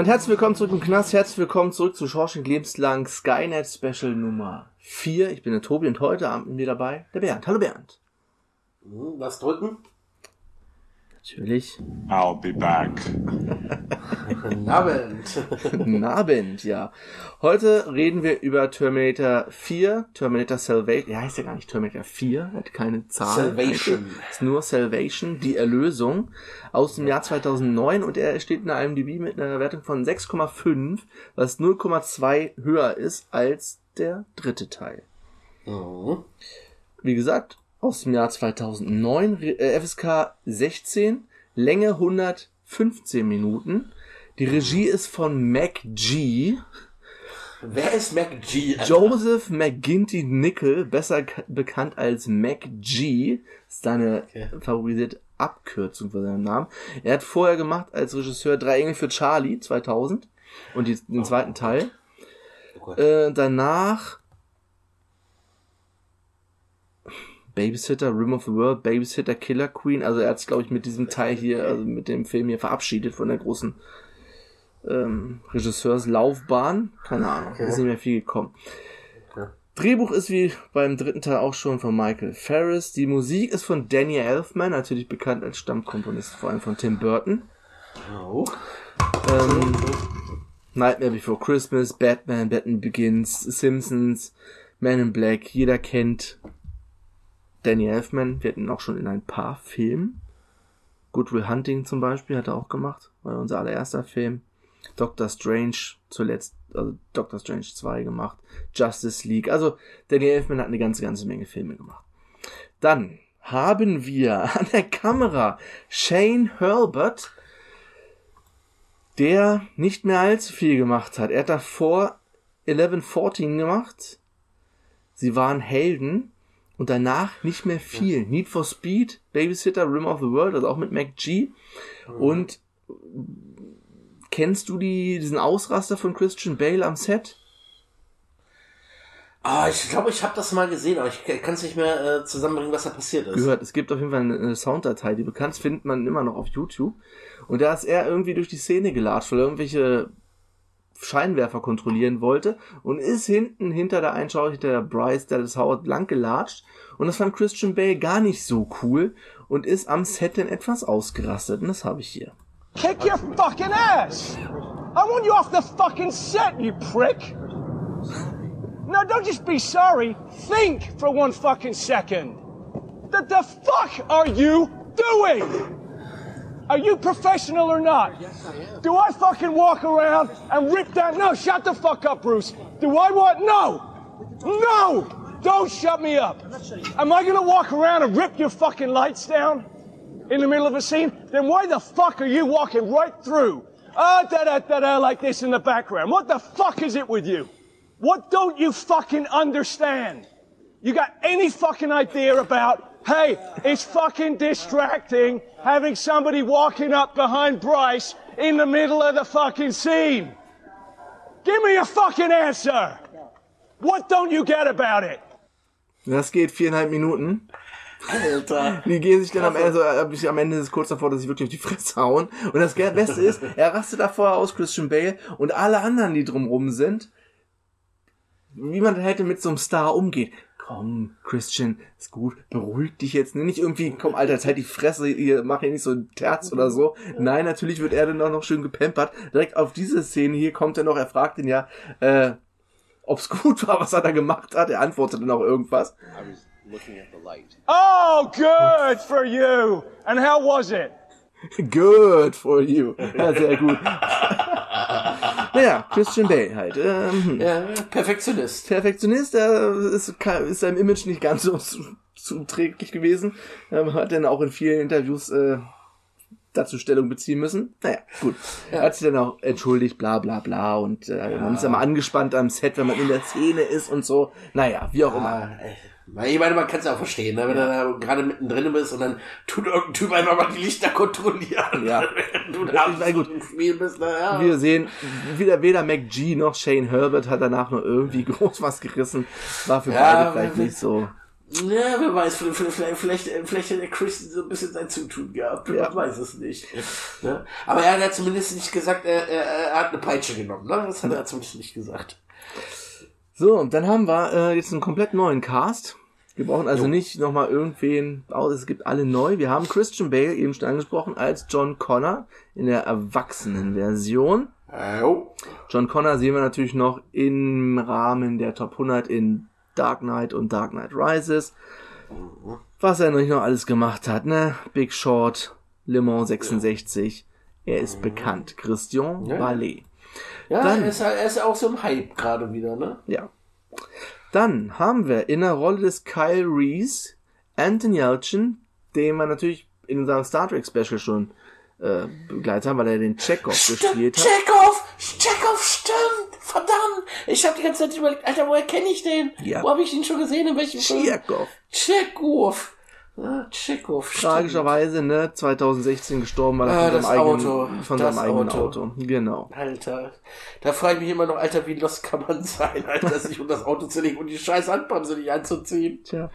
Damit herzlich willkommen zurück im Knast, herzlich willkommen zurück zu Schorsching Lebenslang Skynet Special Nummer 4. Ich bin der Tobi und heute Abend mit mir dabei der Bernd. Hallo Bernd. Hm, was drücken? Natürlich. I'll be back. Abend. Abend, ja. Heute reden wir über Terminator 4, Terminator Salvation. Ja, heißt ja gar nicht Terminator 4, hat keine Zahl. Salvation. Ist nur Salvation, die Erlösung aus dem Jahr 2009 und er steht in einem DB mit einer Wertung von 6,5, was 0,2 höher ist als der dritte Teil. Mhm. Wie gesagt, aus dem Jahr 2009, äh, FSK 16, Länge 115 Minuten. Die Regie ist von Mac G. Wer ist Mac G? Alter? Joseph McGinty Nickel, besser bekannt als Mac G, ist seine Okay. favorisierte Abkürzung für seinen Namen. Er hat vorher gemacht als Regisseur Drei Engel für Charlie 2000 und die, den zweiten Teil. Oh. Äh, danach Babysitter, Room of the World, Babysitter, Killer Queen. Also er hat sich, glaube ich, mit diesem Teil hier, also mit dem Film hier verabschiedet von der großen ähm, Regisseurslaufbahn. Keine Ahnung, Okay. ist nicht mehr viel gekommen. Okay. Drehbuch ist wie beim dritten Teil auch schon von Michael Ferris. Die Musik ist von Danny Elfman, natürlich bekannt als Stammkomponist, vor allem von Tim Burton. Oh. Ähm, Nightmare Before Christmas, Batman, Batman Begins, Simpsons, Man in Black, jeder kennt Danny Elfman. Wir hatten ihn auch schon in ein paar Filmen. Good Will Hunting zum Beispiel hat er auch gemacht, war unser allererster Film. Doctor Strange zuletzt, also Doctor Strange 2 gemacht. Justice League. Also Danny Elfman hat eine ganze, ganze Menge Filme gemacht. Dann haben wir an der Kamera Shane Hurlbert, der nicht mehr allzu viel gemacht hat. Er hat davor 1114 gemacht. Sie waren Helden und danach nicht mehr viel. Need for Speed, Babysitter, Rim of the World, also auch mit Mac G. Und kennst du die, diesen Ausraster von Christian Bale am Set? Ah, ich glaube, ich habe das mal gesehen, aber ich kann es nicht mehr äh, zusammenbringen, was da passiert ist. gehört. Es gibt auf jeden Fall eine, eine Sounddatei, die bekannt ist, findet man immer noch auf YouTube. Und da ist er irgendwie durch die Szene gelatscht, weil er irgendwelche Scheinwerfer kontrollieren wollte und ist hinten hinter der Einschau, hinter der Bryce Dallas Howard lang gelatscht. Und das fand Christian Bale gar nicht so cool und ist am Set dann etwas ausgerastet. Und das habe ich hier. Kick your fucking ass! I want you off the fucking set, you prick! No, don't just be sorry. Think for one fucking second. What the fuck are you doing? Are you professional or not? Yes, I am. Do I fucking walk around and rip down? No, shut the fuck up, Bruce. Do I want? No! No! Don't shut me up. Am I gonna walk around and rip your fucking lights down? In the middle of a scene, then why the fuck are you walking right through? Ah, da da da da, like this in the background. What the fuck is it with you? What don't you fucking understand? You got any fucking idea about, hey, it's fucking distracting having somebody walking up behind Bryce in the middle of the fucking scene? Give me a fucking answer! What don't you get about it? Das geht viereinhalb Minuten. Alter. Die gehen sich dann am Ende, so, äh, am Ende ist es kurz davor, dass sie wirklich auf die Fresse hauen. Und das Beste ist, er rastet da vorher aus, Christian Bale, und alle anderen, die drumrum sind, wie man hätte mit so einem Star umgeht. Komm, Christian, ist gut, beruhig dich jetzt nicht irgendwie, komm, Alter, jetzt halt die Fresse, ihr mach hier nicht so ein Terz oder so. Nein, natürlich wird er dann auch noch schön gepampert. Direkt auf diese Szene hier kommt er noch, er fragt ihn ja, äh, ob's gut war, was er da gemacht hat. Er antwortet dann auch irgendwas. Oh, good for you. And how was it? Good for you. Ja, sehr gut. naja, Christian Bale halt. Ähm, Ja, Perfektionist. Perfektionist, er ist, ist seinem Image nicht ganz so zu- zuträglich gewesen. Ähm, hat dann auch in vielen Interviews äh, dazu Stellung beziehen müssen. Naja, gut. Er hat sich dann auch entschuldigt, bla bla bla. Und äh, man ist immer angespannt am Set, wenn man in der Szene ist und so. Naja, wie auch immer. Ich meine, man kann es ja auch verstehen, ne? wenn du da gerade mittendrin bist und dann tut irgendein Typ einfach mal die Lichter kontrollieren. Ja. Du Ja, da na gut. Spiel bist, na ja. Wir sehen, weder, weder McG noch Shane Herbert hat danach nur irgendwie groß was gerissen. War für Ja, beide vielleicht nicht so. Ja, wer weiß, vielleicht, vielleicht, vielleicht, hat der Chris so ein bisschen sein Zutun gehabt. Ja. Man weiß es nicht. Ne? Aber er hat ja zumindest nicht gesagt, er, er, er hat eine Peitsche genommen. Ne? Das hat er zumindest nicht gesagt. So, und dann haben wir äh, jetzt einen komplett neuen Cast. Wir brauchen also Jo. nicht nochmal irgendwen, oh, es gibt alle neu. Wir haben Christian Bale, eben schon angesprochen, als John Connor in der Erwachsenenversion. Äh, oh. John Connor sehen wir natürlich noch im Rahmen der Top 100 in Dark Knight und Dark Knight Rises. Was er noch nicht noch alles gemacht hat, ne? Big Short, Le Mans 66. Er ist bekannt. Christian Ja. Ballet. Ja, Dann- er ist, er ist auch so im Hype gerade wieder, ne? Ja. Dann haben wir in der Rolle des Kyle Reese Anton Yelchin, den wir natürlich in unserem Star Trek Special schon äh, begleitet haben, weil er den Chekhov gespielt hat. Chekhov! Chekhov, stimmt! Verdammt! Ich habe die ganze Zeit überlegt, Alter, woher kenne ich den? Ja. Wo habe ich ihn schon gesehen? In welchem Film? Chekhov. Chekhov! Ah, stimmt. Tragischerweise, ne, 2016 gestorben, weil er Ah, von seinem eigenen, Auto. von seinem eigenen Auto. Auto. Genau. Alter, da frage ich mich immer noch, Alter, wie los kann man sein, Alter, sich unter das Auto zu legen und die scheiß Handbremse nicht anzuziehen? Tja.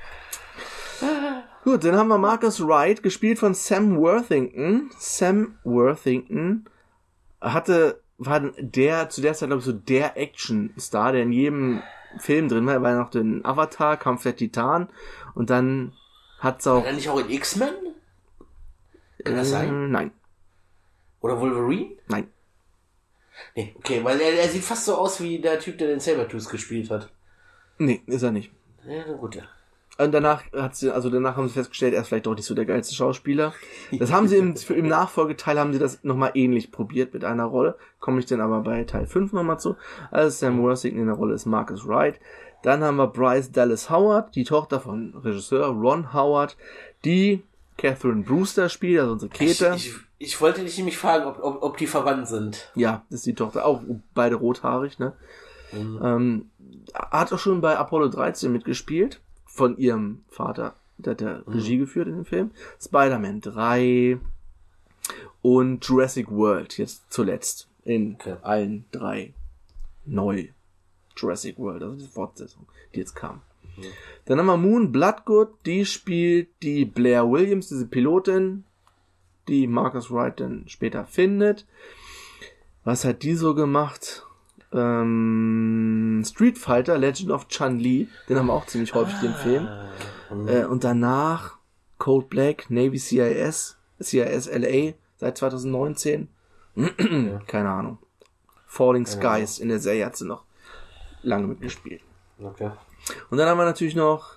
Gut, dann haben wir Marcus Wright, gespielt von Sam Worthington. Sam Worthington hatte, war der, zu der Zeit, glaube ich, so der Action-Star, der in jedem Film drin war. Er war ja noch den Avatar, Kampf der Titan. Und dann hat's auch, War er nicht auch in X-Men? Kann das äh, sein? nein, Oder Wolverine? nein. Nee, okay, weil er, er sieht fast so aus wie der Typ, der den Sabertooth gespielt hat. Nee, ist er nicht. Ja, na gut, ja. Und danach hat sie, also danach haben sie festgestellt, er ist vielleicht doch nicht so der geilste Schauspieler. Das haben sie im, im Nachfolgeteil haben sie das nochmal ähnlich probiert mit einer Rolle. Komme ich dann aber bei Teil 5 nochmal zu. Also Sam Worthington in der Rolle ist Marcus Wright. Dann haben wir Bryce Dallas Howard, die Tochter von Regisseur Ron Howard, die Catherine Brewster spielt, also unsere Ich, Käthe. ich, ich wollte dich nämlich fragen, ob, ob, ob die verwandt sind. Ja, das ist die Tochter, auch beide rothaarig, ne? Ähm, hat auch schon bei Apollo 13 mitgespielt, von ihrem Vater. Der hat ja Regie geführt in dem Film. Spider-Man 3 und Jurassic World, jetzt zuletzt. In Okay. allen drei neu. Jurassic World, also die Fortsetzung, die jetzt kam. Dann haben wir Moon Bloodgood, die spielt die Blair Williams, diese Pilotin, die Marcus Wright dann später findet. Was hat die so gemacht? Ähm, Street Fighter, Legend of Chun-Li, den haben wir auch ziemlich häufig, den Film. Äh, und danach Code Black, Navy CIS, CIS LA seit 2019. Keine Ahnung. Falling Skies in der Serie hat sie noch lange mitgespielt. Okay. Und dann haben wir natürlich noch,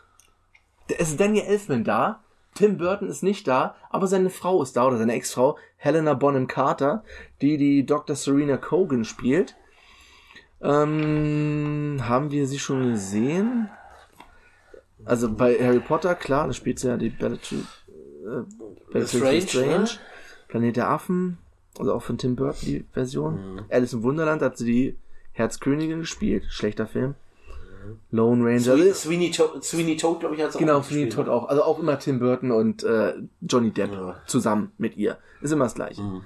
da ist Daniel Elfman da, Tim Burton ist nicht da, aber seine Frau ist da, oder seine Ex-Frau, Helena Bonham Carter, die die Dr. Serena Cogan spielt. Ähm, haben wir sie schon gesehen? Also bei Harry Potter, klar, da spielt sie ja die Bellatrix, äh, Strange, Strange, ne? Planet der Affen, also auch von Tim Burton die Version. Alice im Wunderland hat sie die Herzkönigin gespielt, schlechter Film. Lone Ranger. Sweeney, Sweeney, Toad, Sweeney Toad, glaube ich, hat es Genau, auch Sweeney gespielt, Todd auch. Also auch immer Tim Burton und äh, Johnny Depp Ja. zusammen mit ihr. Ist immer das gleiche. Mhm.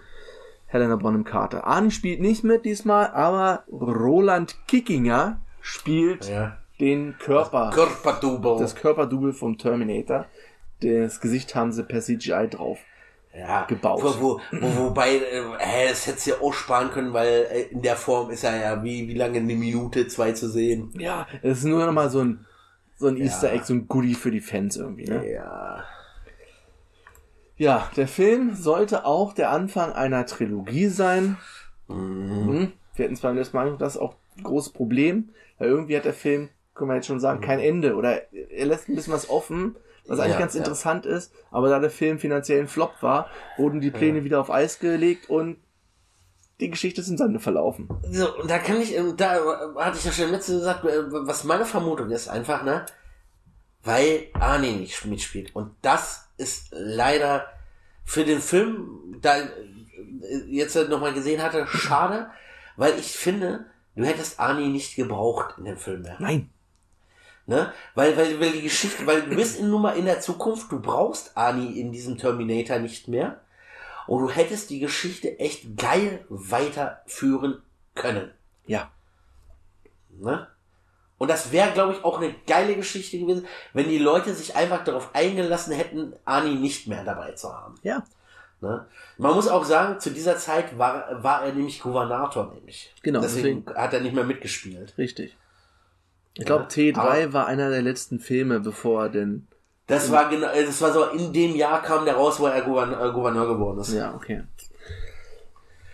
Helena Bonham Carter. Arnie spielt nicht mit diesmal, aber Roland Kickinger spielt Ja. den Körper, Körperdouble. das Körperdouble vom Terminator. Das Gesicht haben sie per CGI drauf. Ja, gebaut. Wo, wo, wo, wobei, äh, hä, das hättest du ja auch sparen können, weil äh, in der Form ist er ja wie, wie lange eine Minute, zwei zu sehen. Ja, es ist nur noch mal so ein, so ein Easter Egg, so ein Goodie für die Fans irgendwie, ne? Ja. Ja, der Film sollte auch der Anfang einer Trilogie sein. Mhm. Wir hatten zwar beim letzten Mal das ist auch ein großes Problem, weil irgendwie hat der Film, können wir jetzt schon sagen, kein Ende oder er lässt ein bisschen was offen, was eigentlich Ja, ganz ja. interessant ist, aber da der Film finanziell ein Flop war, wurden die Pläne wieder auf Eis gelegt und die Geschichte ist im Sande verlaufen. So, und da kann ich, ähm, da äh, hatte ich ja schon letzte gesagt, äh, was meine Vermutung ist einfach, ne? Weil Arnie nicht mitspielt. Und das ist leider für den Film, da äh, jetzt nochmal gesehen hatte, schade, weil ich finde, du hättest Arnie nicht gebraucht in dem Film mehr. Nein. Ne? Weil, weil, weil die Geschichte, weil du bist in, nun mal in der Zukunft, du brauchst Arnie in diesem Terminator nicht mehr. Und du hättest die Geschichte echt geil weiterführen können. Ja. Ne? Und das wäre, glaube ich, auch eine geile Geschichte gewesen, wenn die Leute sich einfach darauf eingelassen hätten, Arnie nicht mehr dabei zu haben. Ja. Ne? Man muss auch sagen, zu dieser Zeit war, war er nämlich Gouvernator, nämlich. Genau, Deswegen hat er nicht mehr mitgespielt. Richtig. Ich glaube, Ja, T3 aber- war einer der letzten Filme, bevor er denn. Das war genau, das war so, in dem Jahr kam der raus, wo er Gouverneur, äh, Gouverneur geworden ist. Ja, okay.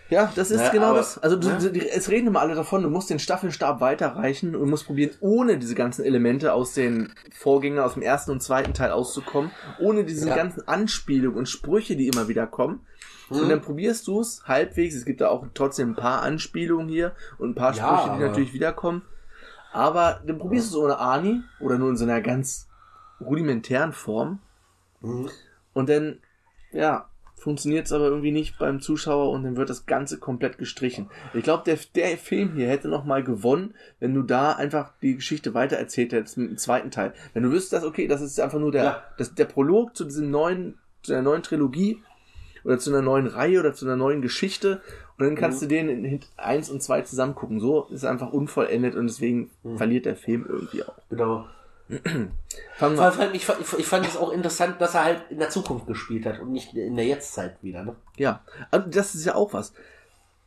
Ja, das ist Ja, genau aber- das. Also du, ja. du, die- es reden immer alle davon, du musst den Staffelstab weiterreichen und musst probieren, ohne diese ganzen Elemente aus den Vorgängern, aus dem ersten und zweiten Teil auszukommen, ohne diese Ja. ganzen Anspielungen und Sprüche, die immer wieder kommen. Hm. Und dann probierst du es halbwegs. Es gibt da auch trotzdem ein paar Anspielungen hier und ein paar Ja, Sprüche, die natürlich wiederkommen. Aber dann probierst du es ohne Ani oder nur in so einer ganz rudimentären Form. Mhm. Und dann, ja, funktioniert es aber irgendwie nicht beim Zuschauer und dann wird das Ganze komplett gestrichen. Ich glaube, der, der Film hier hätte noch mal gewonnen, wenn du da einfach die Geschichte weitererzählt hättest mit dem zweiten Teil. Wenn du wüsstest, okay, das ist einfach nur der, Ja. das, der Prolog zu diesem neuen, zu der neuen Trilogie oder zu einer neuen Reihe oder zu einer neuen Geschichte und dann kannst du den in Hint 1 und 2 zusammen gucken. So ist einfach unvollendet und deswegen verliert der Film irgendwie auch. Genau. Ich, fand- ich, fand es auch interessant, dass er halt in der Zukunft gespielt hat und nicht in der Jetztzeit wieder. Ne? Ja, also das ist ja auch was.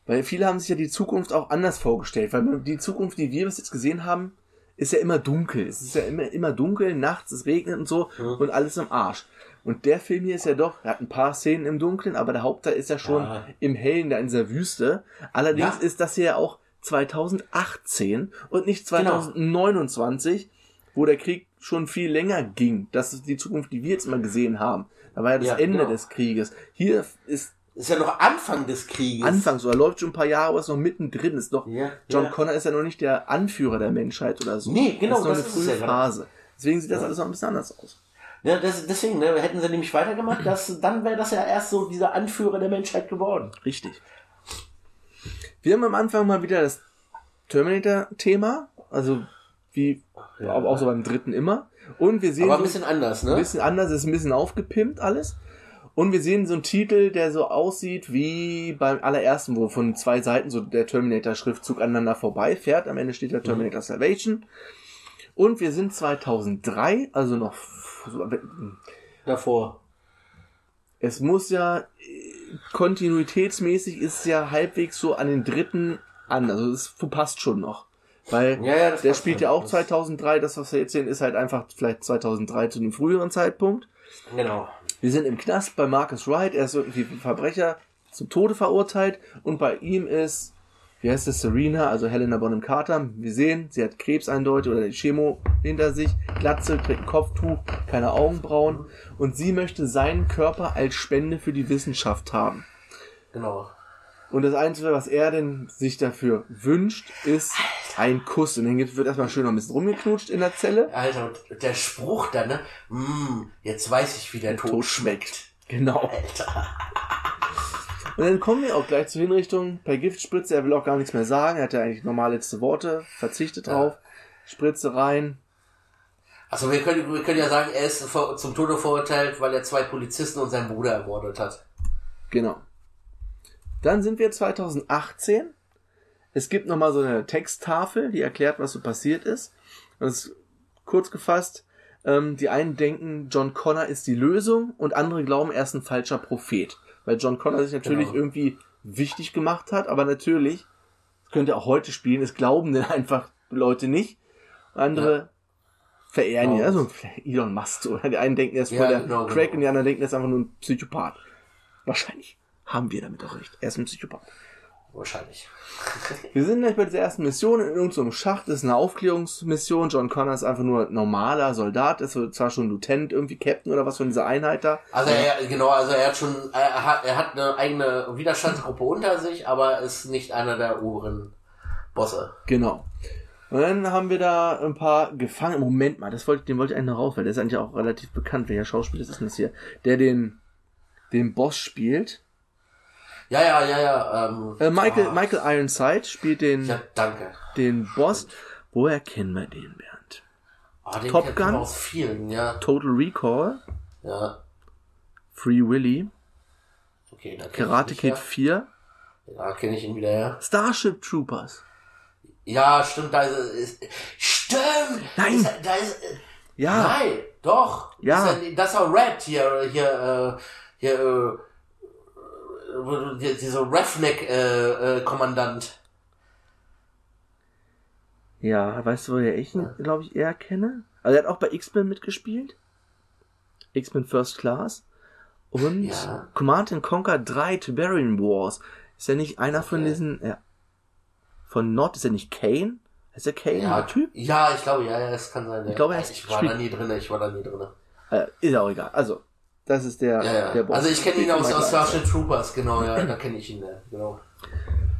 Weil viele haben sich ja die Zukunft auch anders vorgestellt, weil die Zukunft, die wir bis jetzt gesehen haben, ist ja immer dunkel. Es ist ja immer, immer dunkel, nachts, es regnet und so und alles im Arsch. Und der Film hier ist ja doch, er hat ein paar Szenen im Dunkeln, aber der Hauptteil ist ja schon Ja. im Hellen, da in dieser Wüste. Allerdings Ja. ist das hier ja auch 2018 und nicht Genau. 2029, wo der Krieg schon viel länger ging. Das ist die Zukunft, die wir jetzt mal gesehen haben. Da war ja das Ja, Ende genau. des Krieges. Hier ist Ist ja noch Anfang des Krieges. Anfang so, er läuft schon ein paar Jahre, aber ist noch mittendrin. Ist doch, Ja, John ja. Connor ist ja noch nicht der Anführer der Menschheit oder so. Nee, genau, Das ist noch das eine ist frühe gerade. Phase. Deswegen sieht das alles noch ein bisschen anders aus. Ja, das, deswegen, ne, hätten sie nämlich weitergemacht, dass, dann wäre das ja erst so dieser Anführer der Menschheit geworden. Richtig. Wir haben am Anfang mal wieder das Terminator-Thema, also wie Ja. auch so beim dritten immer. Und wir sehen Aber ein so bisschen anders, ein ne? bisschen anders, ist ein bisschen aufgepimpt alles. Und wir sehen so einen Titel, der so aussieht wie beim allerersten, wo von zwei Seiten so der Terminator-Schriftzug aneinander vorbeifährt. Am Ende steht der Terminator Salvation. Und wir sind 2003, also noch, so- Davor. es muss ja, äh, kontinuitätsmäßig ist ja halbwegs so an den dritten an, also es passt schon noch. Weil Ja, ja, der spielt ja auch Das- 2003, das was wir jetzt sehen, ist halt einfach vielleicht 2003 zu einem früheren Zeitpunkt. Genau. Wir sind im Knast bei Marcus Wright, er ist irgendwie Verbrecher zum Tode verurteilt und bei ihm ist, wie heißt es, Serena, also Helena Bonham Carter. Wir sehen, sie hat Krebs eindeutig oder die Chemo hinter sich, Glatze, trägt ein Kopftuch, keine Augenbrauen und sie möchte seinen Körper als Spende für die Wissenschaft haben. Genau. Und das Einzige, was er denn sich dafür wünscht, ist ein Kuss. Und dann wird erstmal schön noch ein bisschen rumgeknutscht in der Zelle. Alter, und der Spruch da, ne? Mm, jetzt weiß ich, wie der Tod, Tod schmeckt. Genau. Und dann kommen wir auch gleich zur Hinrichtung per Giftspritze. Er will auch gar nichts mehr sagen. Er hat ja eigentlich normal letzte Worte, verzichtet drauf. Spritze rein. Also wir können, wir können ja sagen, er ist zum Tode verurteilt, weil er zwei Polizisten und seinen Bruder ermordet hat. Genau. Dann sind wir 2018. Es gibt nochmal so eine Texttafel, die erklärt, was so passiert ist. Und es ist kurz gefasst. Ähm, die einen denken, John Connor ist die Lösung und andere glauben, er ist ein falscher Prophet. Weil John Connor sich natürlich Genau. irgendwie wichtig gemacht hat, aber natürlich, das könnte er auch heute spielen, es glauben denn einfach Leute nicht. Andere verehren ihn, Genau. also Elon Musk. Oder die einen denken, er ist voll Ja, der genau, Crack genau. und die anderen denken, er ist einfach nur ein Psychopath. Wahrscheinlich haben wir damit auch recht. Er ist ein Psychopath. Wahrscheinlich. Wir sind gleich bei dieser ersten Mission in irgendeinem Schacht, das ist eine Aufklärungsmission. John Connor ist einfach nur normaler Soldat, ist zwar schon Lieutenant, irgendwie Captain oder was von dieser Einheit da. Also er, genau, also er hat schon, er hat, er hat eine eigene Widerstandsgruppe unter sich, aber ist nicht einer der oberen Bosse. Genau. Und dann haben wir da ein paar Gefangene. Moment mal, das wollte, den wollte ich eigentlich noch raus, weil der ist eigentlich auch relativ bekannt. Welcher Schauspieler ist denn das hier? Der den, den Boss spielt. Ja, ja, ja, ja. Ähm, Äh, Michael, ah, Michael Ironside spielt den, Ja, danke. den Boss. Woher kennen wir den, Bernd? Ah, den Top Gun? aus vielen, ja. Total Recall, Ja. Free Willy, Okay, da Karate ich Kid ihn 4, wieder. Ja, kenne ich ihn wieder, ja. Starship Troopers. Ja, stimmt, da ist, ist Stimmt! Nein. Ist, da ist, äh, Ja, Nein, doch. Ja. Das ist, ja- das war Red hier, hier, äh, hier, äh, wo du- die- dieser Roughneck, äh, äh, ja, weißt du, woher ich ihn, glaube ich, eher kenne? Also er hat auch bei X-Men mitgespielt. X-Men First Class. Und Ja. Command and Conquer 3 Tiberian Wars. Ist er nicht einer von Okay. diesen, ja, von Nord, ist er nicht Kane? Ist er Kane, Ja, der Typ? Ja, ich glaube, ja, ja, es kann sein. Ich glaube, er ja, ist- ich war da nie drin, ich war da nie drin. Äh, ist auch egal. Also, das ist der, Ja, ja. der Boss. Also ich kenne ihn aus, aus. Starship Troopers, genau, ja, da kenne ich ihn, ja, genau.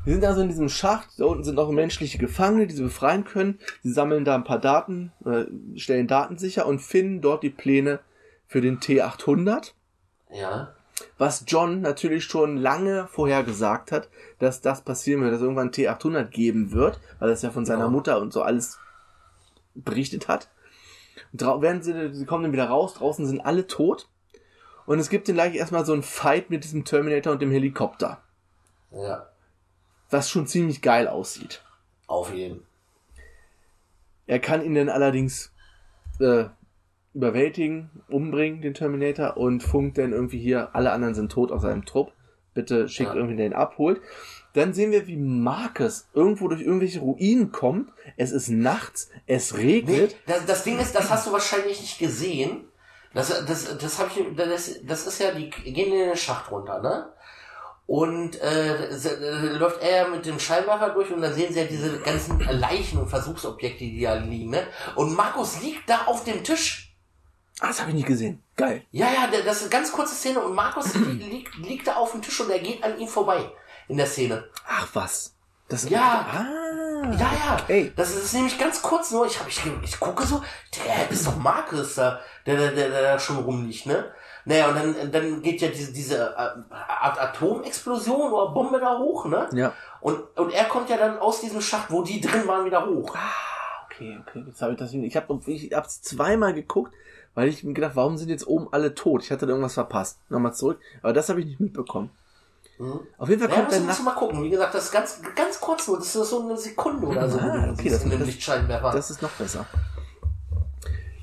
Wir sind also in diesem Schacht, da unten sind auch menschliche Gefangene, die sie befreien können. Sie sammeln da ein paar Daten, äh, stellen Daten sicher und finden dort die Pläne für den T800. Ja, Was John natürlich schon lange vorher gesagt hat, dass das passieren wird, dass es irgendwann ein T800 geben wird, weil das ja von seiner Genau. Mutter und so alles berichtet hat. Und während sie, sie kommen dann wieder raus, draußen sind alle tot. Und es gibt dann gleich erstmal so ein Fight mit diesem Terminator und dem Helikopter, ja, was schon ziemlich geil aussieht. auf jeden. Er kann ihn dann allerdings äh, überwältigen, umbringen, den Terminator, und funkt dann irgendwie hier, alle anderen sind tot aus seinem Trupp. Bitte schickt Ja. irgendwie, der ihn abholt. Dann sehen wir, wie Marcus irgendwo durch irgendwelche Ruinen kommt. Es ist nachts, es Nee, regnet. das, das Ding ist, das hast du wahrscheinlich nicht gesehen. Das, das, das habe ich, das, das ist ja, die gehen in den Schacht runter, ne? Und äh, läuft er mit dem Scheinwerfer durch und dann sehen sie ja diese ganzen Leichen und Versuchsobjekte, die da liegen, ne? Und Markus liegt da auf dem Tisch. Ah, das habe ich nicht gesehen. Geil. Ja, ja, das ist eine ganz kurze Szene und Markus li liegt, liegt da auf dem Tisch und er geht an ihm vorbei in der Szene. Ach was. Das Ja. Ah. Ja, ja. Okay. Das ist nämlich ganz kurz nur. Ich, hab, ich, ich gucke so, der ist doch Markus da, der, der, der, der da schon rumliegt, ne? Naja, und dann, dann geht ja diese, diese äh, Art Atomexplosion oder Bombe da hoch, ne? Ja. Und, und er kommt ja dann aus diesem Schacht, wo die drin waren, wieder hoch. Okay, okay. Jetzt habe ich das. Ich habe ich hab's zweimal geguckt, weil ich mir gedacht, warum sind jetzt oben alle tot? Ich hatte da irgendwas verpasst. Nochmal zurück. Aber das habe ich nicht mitbekommen. Mhm. Auf jeden Fall Ja, kommt der musst nach mal gucken. Wie gesagt, das ist ganz, ganz kurz nur. Das ist so eine Sekunde oder so. Ah, okay, das- das- Lichtscheinwerfer. Das ist noch besser.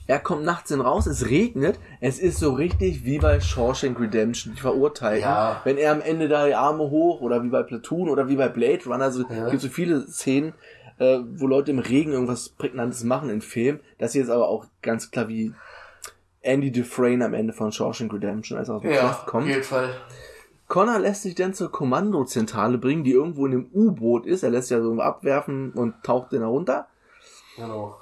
Er kommt nachts hin raus, es regnet, es ist so richtig wie bei Shawshank Redemption, die Verurteilten. Ja. Wenn er am Ende da die Arme hoch oder wie bei Platoon oder wie bei Blade Runner, so Ja. gibt so viele Szenen, äh, wo Leute im Regen irgendwas Prägnantes machen in Film. Das hier ist aber auch ganz klar wie Andy Dufresne am Ende von Shawshank Redemption, als er aus dem ja, Knast auf kommt. jeden Fall. Connor lässt sich dann zur Kommandozentrale bringen, die irgendwo in einem U-Boot ist. Er lässt sich ja so abwerfen und taucht dann herunter. Genau.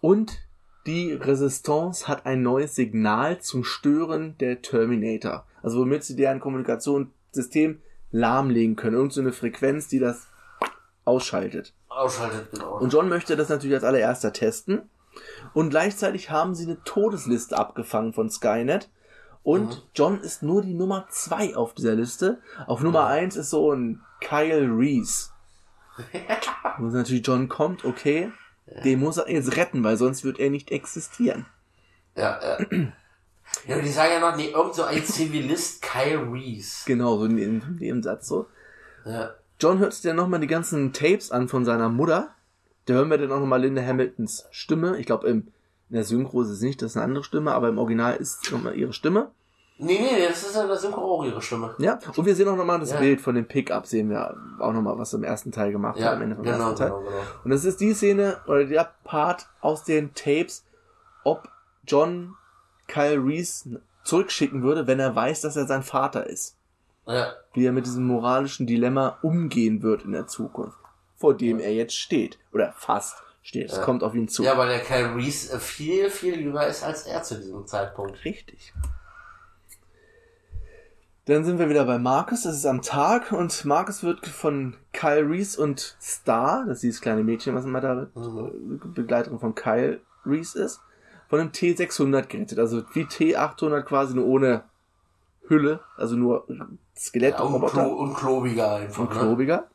Und die Resistance hat ein neues Signal zum Stören der Terminator. Also womit sie deren Kommunikationssystem lahmlegen können. Irgend so eine Frequenz, die das ausschaltet. Ausschaltet, genau. Und John möchte das natürlich als allererster testen. Und gleichzeitig haben sie eine Todesliste abgefangen von Skynet. Und Mhm. John ist nur die Nummer zwei auf dieser Liste. Auf Nummer eins ist so ein Kyle Reese. Wo natürlich John kommt, okay, den muss er jetzt retten, weil sonst wird er nicht existieren. Ja, ja. Ja, aber die sagen ja noch, nee, irgend so ein Zivilist, Kyle Reese. Genau, so in dem, Satz so. Ja. John hört sich dann nochmal die ganzen Tapes an von seiner Mutter. Da hören wir dann auch nochmal Linda Hamiltons Stimme. Ich glaube, in der Synchro ist es nicht, das ist eine andere Stimme, aber im Original ist nochmal ihre Stimme. Nee, nee, das ist ja das Synchro auch ihre Stimme. Ja, und wir sehen auch nochmal das Ja. Bild von dem Pickup, sehen wir auch nochmal, was im ersten Teil gemacht Ja, hat, am Ende vom genau, ersten Teil. genau, genau. Und das ist die Szene, oder der Part aus den Tapes, ob John Kyle Reese zurückschicken würde, wenn er weiß, dass er sein Vater ist. Ja. wie er mit diesem moralischen Dilemma umgehen wird in der Zukunft, vor dem er jetzt steht. Oder fast steht. Es kommt auf ihn zu. Ja, weil der Kyle Reese äh, viel, viel jünger ist als er zu diesem Zeitpunkt. Richtig. Dann sind wir wieder bei Marcus. Es ist am Tag und Marcus wird von Kyle Reese und Star, das ist dieses kleine Mädchen, was immer da Mhm. Begleiterin von Kyle Reese ist, von einem T600 gerettet. Also wie T800 quasi nur ohne Hülle, also nur Skelett Ja, und, Roboter Klo, und klobiger einfach. und ne? klobiger.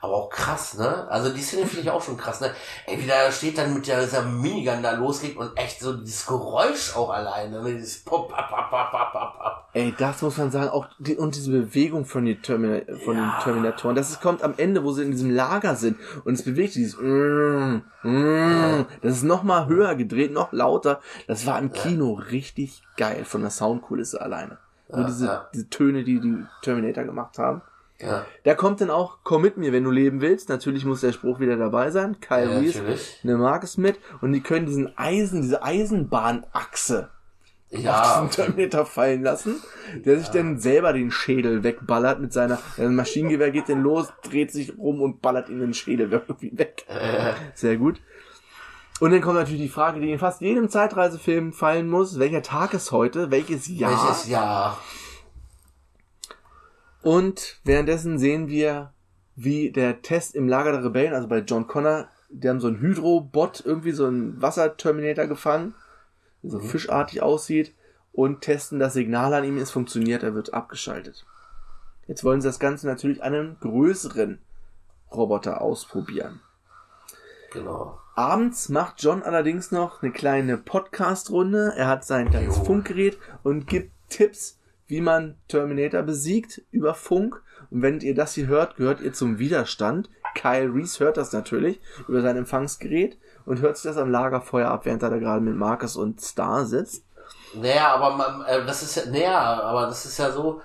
Aber auch krass, ne? Also die Szene finde ich auch schon krass, ne? Ey, wie der steht dann mit der, dieser Minigun da loslegt und echt so dieses Geräusch auch alleine, ne? Dieses Pop, pop, pop, pop, pop, pop, pop. Ey, das muss man sagen, auch die, und diese Bewegung von, die Termina von Ja. den Terminatoren, das ist, kommt am Ende, wo sie in diesem Lager sind und es bewegt sich dieses mm, mm, das ist noch mal höher gedreht, noch lauter. Das war im Kino richtig geil von der Soundkulisse alleine. Nur Ja, diese, ja. diese Töne, die die Terminator gemacht haben. Ja, Da kommt dann auch, komm mit mir, wenn du leben willst. Natürlich muss der Spruch wieder dabei sein. Kyle Ja, Reese, eine Marcus mit und die können diesen Eisen, diese Eisenbahnachse auf ja, diesen Terminator fallen lassen, der sich dann selber den Schädel wegballert mit seiner, ein Maschinengewehr geht dann los, dreht sich rum und ballert ihm den Schädel irgendwie weg. äh, Sehr gut. Und dann kommt natürlich die Frage, die in fast jedem Zeitreisefilm fallen muss, welcher Tag ist heute, welches Jahr? welches Jahr? Und währenddessen sehen wir, wie der Test im Lager der Rebellen, also bei John Connor, die haben so einen Hydrobot, irgendwie so einen Wasserterminator gefangen, der so fischartig aussieht, und testen das Signal an ihm, es funktioniert, er wird abgeschaltet. Jetzt wollen sie das Ganze natürlich an einem größeren Roboter ausprobieren. Genau. Abends macht John allerdings noch eine kleine Podcast-Runde. Er hat sein kleines. Funkgerät und gibt Tipps, wie man Terminator besiegt über Funk. Und wenn ihr das hier hört, gehört ihr zum Widerstand. Kyle Reese hört das natürlich über sein Empfangsgerät und hört sich das am Lagerfeuer ab, während er da gerade mit Marcus und Star sitzt. Naja, aber man, äh, das ist ja, naja, aber das ist ja so,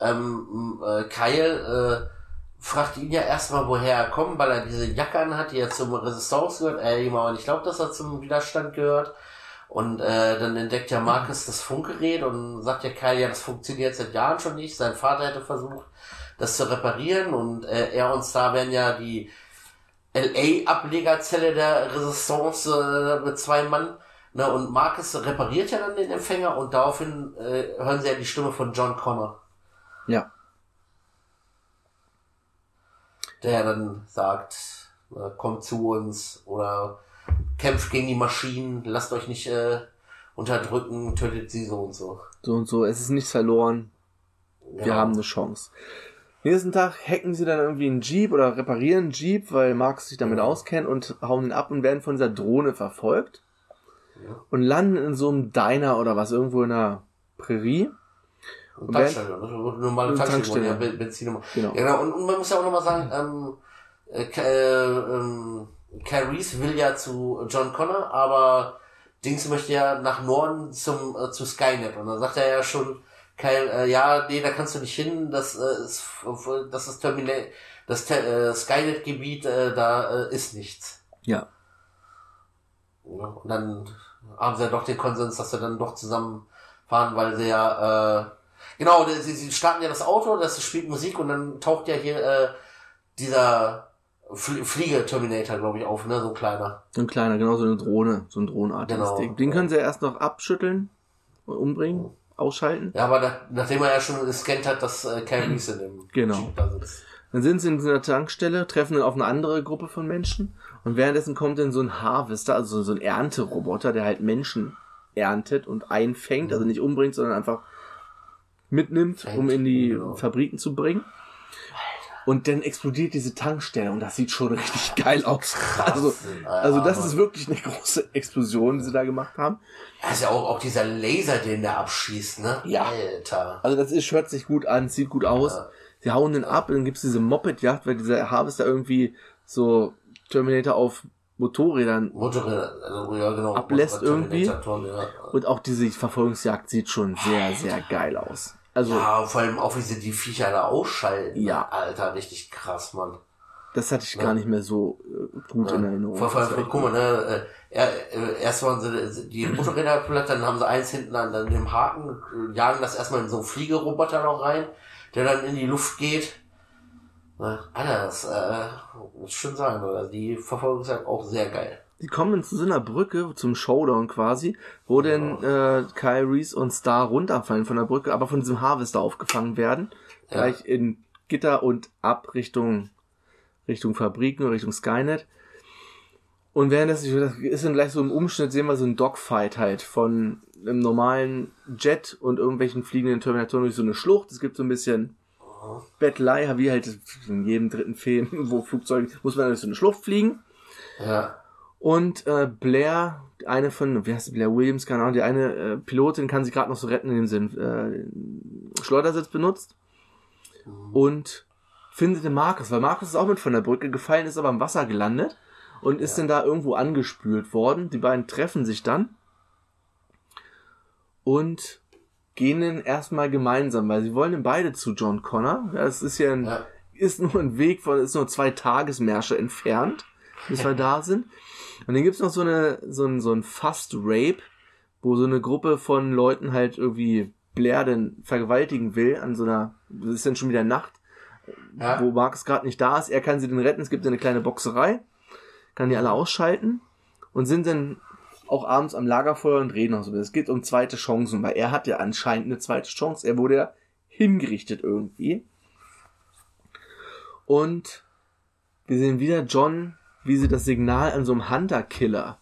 ähm, äh, Kyle, äh, fragt ihn ja erstmal, woher er kommt, weil er diese Jacke anhat, die ja zum Resistance gehört, er ihm aber nicht glaubt, dass er zum Widerstand gehört. Und äh, dann entdeckt ja Marcus das Funkgerät und sagt ja Kyle, ja, das funktioniert seit Jahren schon nicht. Sein Vater hätte versucht, das zu reparieren und äh, er und Star werden ja die LA-Ablegerzelle der Resistance äh, mit zwei Mann. Ne, und Marcus repariert ja dann den Empfänger und daraufhin äh, hören sie ja die Stimme von John Connor, Ja. der dann sagt, äh, kommt zu uns oder kämpft gegen die Maschinen, lasst euch nicht äh, unterdrücken, tötet sie so und so. So und so. Es ist nichts verloren. Wir Genau. haben eine Chance. Nächsten Tag hacken sie dann irgendwie einen Jeep oder reparieren einen Jeep, weil Marcus sich damit Ja. auskennt und hauen ihn ab und werden von dieser Drohne verfolgt. Ja. Und landen in so einem Diner oder was, irgendwo in der Prärie. Und Und Tankstelle, ne? normale Eine Tankstelle, Tankstelle. ja, Ben- Benzin. Genau. Ja, genau. Und, und man muss ja auch nochmal sagen, ähm, äh, äh, ähm, Kyle Reese will ja zu John Connor, aber Dings möchte ja nach Norden zum äh, zu Skynet. Und dann sagt er ja schon, Kyle, äh, ja, nee, da kannst du nicht hin, das äh, ist das ist Terminal, das äh, Skynet-Gebiet, äh, da äh, ist nichts. Ja. Ja, und dann haben sie ja doch den Konsens, dass sie dann doch zusammenfahren, weil sie ja, äh, genau, sie, sie starten ja das Auto, das spielt Musik und dann taucht ja hier äh, dieser Fl Fliege-Terminator, glaube ich, auf, ne, so ein kleiner. So ein kleiner, genau so eine Drohne, so ein drohnenartiges Genau. Ding. Den können sie erst noch abschütteln, umbringen, ausschalten. Ja, aber da, nachdem er ja schon gescannt hat, dass äh, Reese in dem Genau. Jeep da sitzt. Dann sind sie in so einer Tankstelle, treffen dann auf eine andere Gruppe von Menschen und währenddessen kommt dann so ein Harvester, also so ein Ernteroboter, der halt Menschen erntet und einfängt, also nicht umbringt, sondern einfach mitnimmt, Fängt, um in die genau. Fabriken zu bringen. Und dann explodiert diese Tankstelle und das sieht schon richtig geil aus. Also, also das ist wirklich eine große Explosion, die sie da gemacht haben. Das ist ja auch, auch dieser Laser, den der abschießt, ne? Ja. Alter. Also das ist, hört sich gut an, sieht gut aus. Ja. Sie hauen den ab, dann gibt's diese Moped-Jagd, weil dieser Harvester irgendwie so Terminator auf Motorrädern Motorräder, also, ja, genau. Ablässt irgendwie. Ja. und auch diese Verfolgungsjagd sieht schon sehr, sehr geil aus. Also Ja, vor allem auch, wie sie die Viecher da ausschalten. Ja. Alter, richtig krass, Mann. Das hatte ich gar nicht mehr so äh, gut in Erinnerung. Vor, vor, echt guck mal, ne, äh, äh, erst waren sie die Motorräder platt, dann haben sie eins hinten an, an dem Haken, äh, jagen das erstmal in so einen Fliegeroboter noch rein, der dann in die Luft geht. Na, Alter, das äh, muss ich schon sagen, also die Verfolgung ist halt auch sehr geil. Die kommen zu so einer Brücke, zum Showdown quasi, wo denn äh, Kyle Reese und Star runterfallen von der Brücke, aber von diesem Harvester aufgefangen werden. Ja. Gleich in Gitter und ab Richtung, Richtung Fabriken oder Richtung Skynet. Und währenddessen das ist dann gleich so im Umschnitt, sehen wir so einen Dogfight halt von einem normalen Jet und irgendwelchen fliegenden Terminatoren durch so eine Schlucht. Es gibt so ein bisschen Bettelei, wie halt in jedem dritten Film, wo Flugzeuge, muss man durch so eine Schlucht fliegen. Ja. Und äh, Blair, eine von, wie heißt sie, Blair Williams, keine Ahnung, die eine äh, Pilotin kann sich gerade noch so retten, indem sie einen äh, Schleudersitz benutzt. Und findet den Markus, weil Markus ist auch mit von der Brücke gefallen, ist aber im Wasser gelandet und ist dann da irgendwo angespült worden. Die beiden treffen sich dann und gehen dann erstmal gemeinsam, weil sie wollen dann beide zu John Connor. Ja, Es ist ja ein, Ja. ist nur ein Weg von, ist nur zwei Tagesmärsche entfernt, bis wir da sind. Und dann gibt's noch so eine, so ein, so ein Fast Rape, wo so eine Gruppe von Leuten halt irgendwie Blair denn vergewaltigen will an so einer, das ist dann schon wieder Nacht, Ja. wo Marcus gerade nicht da ist. Er kann sie dann retten. Es gibt eine kleine Boxerei, kann die alle ausschalten und sind dann auch abends am Lagerfeuer und reden noch so. Es geht um zweite Chancen, weil er hat ja anscheinend eine zweite Chance. Er wurde ja hingerichtet irgendwie. Und wir sehen wieder John, wie sie das Signal an so einem Hunter-Killer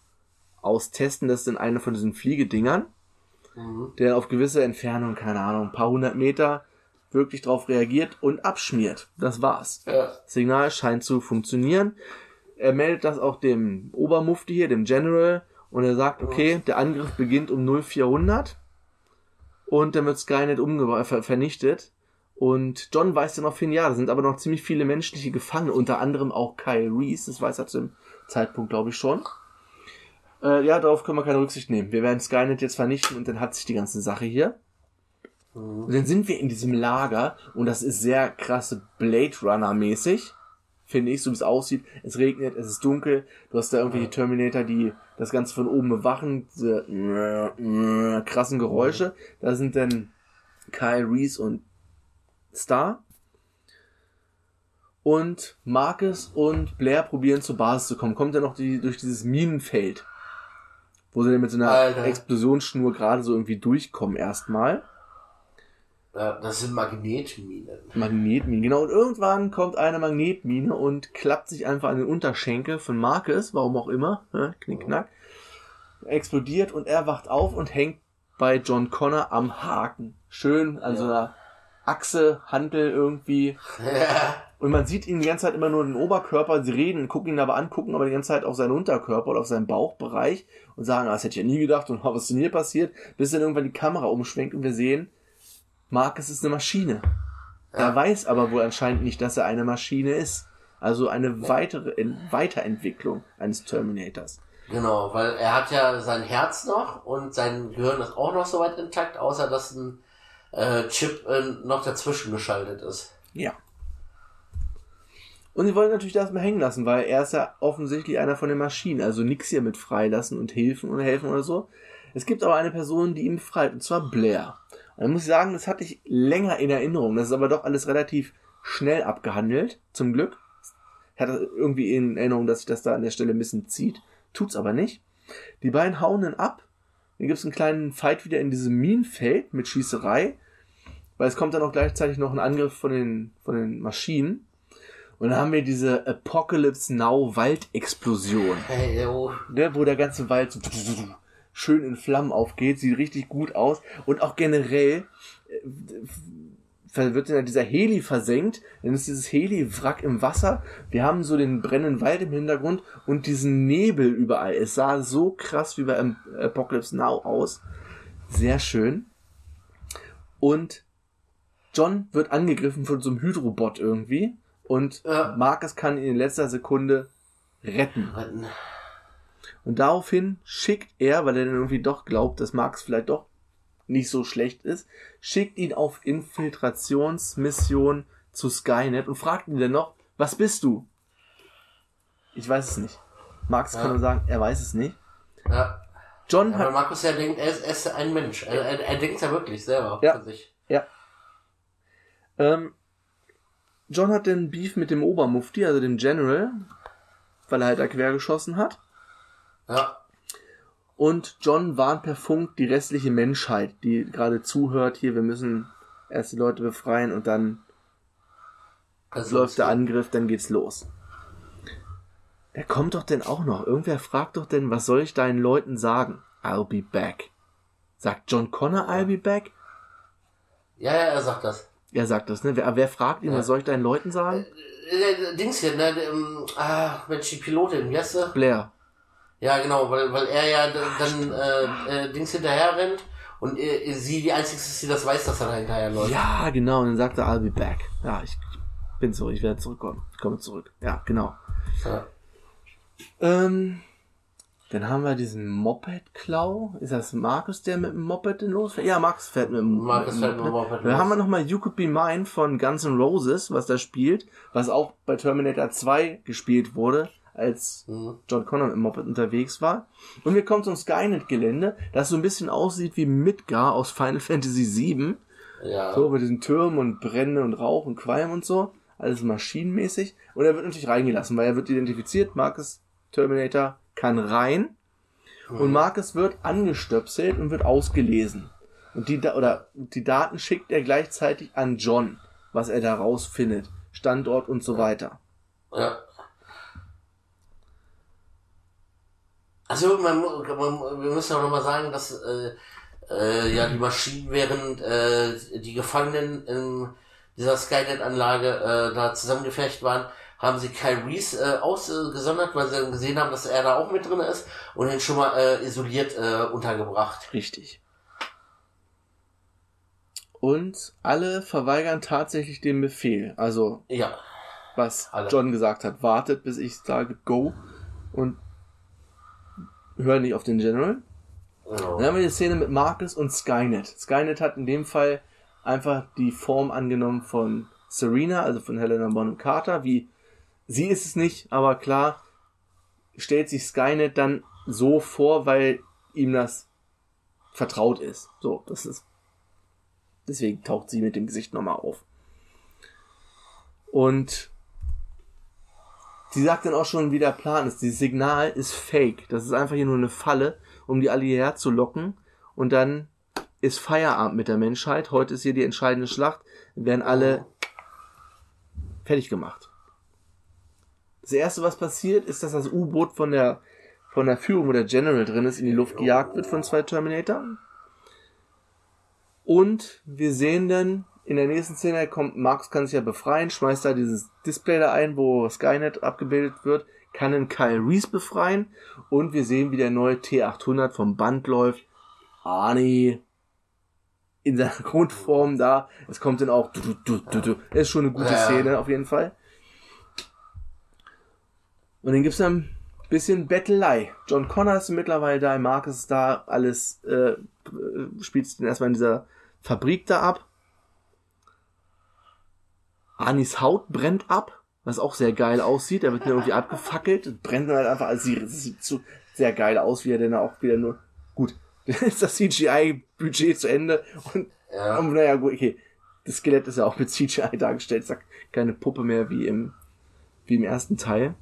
austesten. Das ist dann eine von diesen Fliegedingern, der auf gewisse Entfernung, keine Ahnung, ein paar hundert Meter wirklich drauf reagiert und abschmiert. Das war's. Ja. Das Signal scheint zu funktionieren. Er meldet das auch dem Obermufti hier, dem General, und er sagt, okay, der Angriff beginnt um 0400 und dann wird Skynet umge ver vernichtet. Und John weiß dann noch hin, ja, da sind aber noch ziemlich viele menschliche Gefangene, unter anderem auch Kyle Reese, das weiß er zu dem Zeitpunkt, glaube ich, schon. Äh, ja, darauf können wir keine Rücksicht nehmen. Wir werden Skynet jetzt vernichten und dann hat sich die ganze Sache hier. Und dann sind wir in diesem Lager und das ist sehr krasse Blade Runner mäßig, finde ich, so wie es aussieht. Es regnet, es ist dunkel, du hast da irgendwelche Terminator, die das Ganze von oben bewachen, diese krassen Geräusche. Da sind dann Kyle Reese und Star. Und Marcus und Blair probieren zur Basis zu kommen. Kommt ja noch die, durch dieses Minenfeld, wo sie dann mit so einer Alter. Explosionsschnur gerade so irgendwie durchkommen erstmal. Ja, das sind Magnetminen. Magnetmine, genau. Und irgendwann kommt eine Magnetmine und klappt sich einfach an den Unterschenkel von Marcus, warum auch immer, ne? knickknack, explodiert und er wacht auf und hängt bei John Connor am Haken. Schön an so einer Achse, Hantel irgendwie. Ja. Und man sieht ihn die ganze Zeit immer nur den Oberkörper, sie reden, gucken ihn aber an, gucken aber die ganze Zeit auf seinen Unterkörper oder auf seinen Bauchbereich und sagen, ah, das hätte ich ja nie gedacht und was ist denn hier passiert, bis dann irgendwann die Kamera umschwenkt und wir sehen, Marcus ist eine Maschine. Er weiß aber wohl anscheinend nicht, dass er eine Maschine ist. Also eine weitere Ent Weiterentwicklung eines Terminators. Genau, weil er hat ja sein Herz noch und sein Gehirn ist auch noch soweit intakt, außer dass ein äh, Chip äh, noch dazwischen geschaltet ist. Ja. Und sie wollen natürlich das mal hängen lassen, weil er ist ja offensichtlich einer von den Maschinen. Also nix hier mit freilassen und helfen und helfen oder so. Es gibt aber eine Person, die ihn befreit, und zwar Blair. Und dann muss ich sagen, das hatte ich länger in Erinnerung. Das ist aber doch alles relativ schnell abgehandelt, zum Glück. Ich hatte irgendwie in Erinnerung, dass sich das da an der Stelle ein bisschen zieht. Tut's aber nicht. Die beiden hauen dann ab. Dann gibt's einen kleinen Fight wieder in diesem Minenfeld mit Schießerei. Weil es kommt dann auch gleichzeitig noch ein Angriff von den, von den Maschinen. Und dann haben wir diese Apocalypse Now Waldexplosion Hey, ne, wo der ganze Wald so schön in Flammen aufgeht, sieht richtig gut aus und auch generell äh, wird dann dieser Heli versenkt, dann ist dieses Heli-Wrack im Wasser, wir haben so den brennenden Wald im Hintergrund und diesen Nebel überall. Es sah so krass wie bei Apocalypse Now aus. Sehr schön. Und John wird angegriffen von so einem Hydrobot irgendwie und Ja. Marcus kann ihn in letzter Sekunde retten. Und daraufhin schickt er, weil er dann irgendwie doch glaubt, dass Marx vielleicht doch nicht so schlecht ist, schickt ihn auf Infiltrationsmission zu Skynet und fragt ihn dann noch, was bist du? Ich weiß es nicht. Marcus Ja. kann nur sagen, er weiß es nicht. Ja. John Aber hat, Markus ja denkt, er ist, er ist ein Mensch. Er, er, er denkt ja wirklich selber Ja. für sich. ja. Ähm, John hat den Beef mit dem Obermufti, also dem General, weil er halt da quer geschossen hat. Ja. Und John warnt per Funk die restliche Menschheit, die gerade zuhört, hier, wir müssen erst die Leute befreien und dann Also, läuft der Angriff, dann geht's los. Der kommt doch denn auch noch. Irgendwer fragt doch denn, was soll ich deinen Leuten sagen? I'll be back. Sagt John Connor I'll be back? Ja, ja, er sagt das. Er sagt das, ne? Wer, wer fragt ihn, Ja. was soll ich deinen Leuten sagen? Äh, der Dings hier, ne, ähm, ah, Mensch, die Pilotin, wie heißt sie? Blair. Ja, genau, weil, weil er ja dann äh, äh, Dings hinterher rennt und äh, sie die Einzige ist, die das weiß, dass er da hinterher läuft. Ja, genau. Und dann sagt er I'll be back. Ja, ich, ich bin so, ich werde zurückkommen. Ich komme zurück. Ja, genau. Ja. Ähm, dann haben wir diesen Moped-Klau. Ist das Markus, der mit dem Moped denn losfährt? Ja, Markus fährt mit dem Markus fährt mit dem Moped Dann los. haben wir nochmal You Could Be Mine von Guns N' Roses, was da spielt, was auch bei Terminator 2 gespielt wurde, als Mhm. John Connor mit dem Moped unterwegs war. Und wir kommen zum Skynet-Gelände, das so ein bisschen aussieht wie Midgar aus Final Fantasy VII. Ja. So, mit diesen Türmen und Brennen und Rauch und Qualm und so. Alles maschinenmäßig. Und er wird natürlich reingelassen, weil er wird identifiziert. Marcus Terminator kann rein. Und Marcus wird angestöpselt und wird ausgelesen. Und die, oder die Daten schickt er gleichzeitig an John, was er da rausfindet. Standort und so weiter. Ja. Also man, man, wir müssen auch nochmal sagen, dass äh, äh, ja die Maschinen während äh, die Gefangenen in dieser Skynet-Anlage äh, da zusammengefercht waren, haben sie Kyle Reese äh, ausgesondert, weil sie dann gesehen haben, dass er da auch mit drin ist und ihn schon mal äh, isoliert äh, untergebracht. Richtig. Und alle verweigern tatsächlich den Befehl. Also Ja. was Alle. John gesagt hat. Wartet, bis ich sage Go und hören nicht auf den General. Genau. Dann haben wir die Szene mit Marcus und Skynet. Skynet hat in dem Fall einfach die Form angenommen von Serena, also von Helena Bonham Carter. Wie sie ist es nicht, aber klar stellt sich Skynet dann so vor, weil ihm das vertraut ist. So, das ist deswegen taucht sie mit dem Gesicht nochmal auf. Und sie sagt dann auch schon, wie der Plan ist. Dieses Signal ist fake. Das ist einfach hier nur eine Falle, um die alle hierher zu locken. Und dann ist Feierabend mit der Menschheit. Heute ist hier die entscheidende Schlacht. Wir werden alle fertig gemacht. Das erste, was passiert, ist, dass das U-Boot von der, von der Führung, wo der General drin ist, in die Luft gejagt wird von zwei Terminator. Und wir sehen dann in der nächsten Szene kommt, Markus kann sich ja befreien, schmeißt da dieses Display da ein, wo Skynet abgebildet wird, kann einen Kyle Reese befreien und wir sehen, wie der neue T800 vom Band läuft. Arnie in seiner Grundform da. Es kommt dann auch, du, du, du, ist schon eine gute. Szene auf jeden Fall. Und dann gibt's dann ein bisschen Bettelei. John Connor ist mittlerweile da, Marcus ist da, alles äh, äh, spielt dann erstmal in dieser Fabrik da ab. Anis Haut brennt ab, was auch sehr geil aussieht. Er wird dann irgendwie abgefackelt. und brennt dann halt einfach als sie. Das sieht so sehr geil aus, wie er dann auch wieder nur. Gut, dann ist das CGI-Budget zu Ende. Und, Ja. und naja, gut, okay. Das Skelett ist ja auch mit CGI dargestellt. Ja keine Puppe mehr wie im, wie im ersten Teil.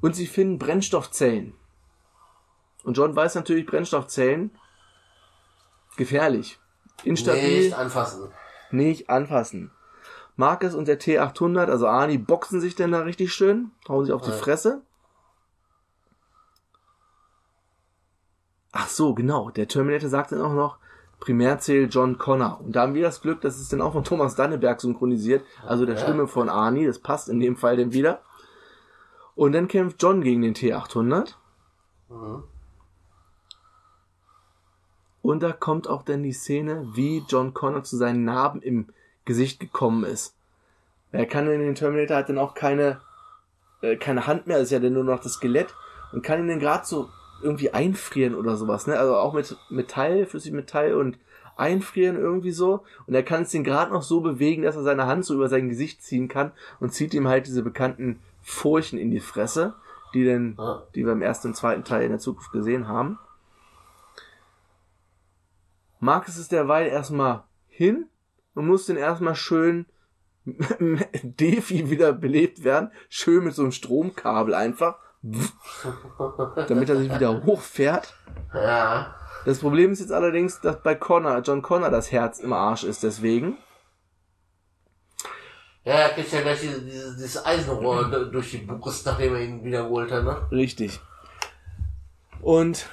Und sie finden Brennstoffzellen. Und John weiß natürlich, Brennstoffzellen gefährlich. Instabil Nicht anfassen. nicht anfassen. Marcus und der T800, also Arnie, boxen sich denn da richtig schön, hauen sich auf die Ja. Fresse. Ach so, genau. Der Terminator sagt dann auch noch, Primärziel John Connor. Und da haben wir das Glück, das ist dann auch von Thomas Danneberg synchronisiert, also der Ja. Stimme von Arnie, das passt in dem Fall dann wieder. Und dann kämpft John gegen den T800. Mhm. Und da kommt auch dann die Szene, wie John Connor zu seinen Narben im Gesicht gekommen ist. Er kann in den Terminator hat dann auch keine, äh, keine Hand mehr, ist ja dann nur noch das Skelett und kann ihn dann gerade so irgendwie einfrieren oder sowas, ne? Also auch mit Metall, flüssig Metall und einfrieren irgendwie so. Und er kann es den gerade noch so bewegen, dass er seine Hand so über sein Gesicht ziehen kann und zieht ihm halt diese bekannten Furchen in die Fresse. die denn, die wir im ersten und zweiten Teil in der Zukunft gesehen haben. Marcus ist derweil erstmal hin und muss den erstmal schön Defi wieder belebt werden, schön mit so einem Stromkabel einfach, damit er sich wieder hochfährt. Ja. Das Problem ist jetzt allerdings, dass bei Connor, John Connor das Herz im Arsch ist deswegen. Ja, er kriegt ja gleich dieses, dieses, dieses Eisenrohr d- durch die Brust, nachdem er ihn wiederholt hat, ne? Richtig. Und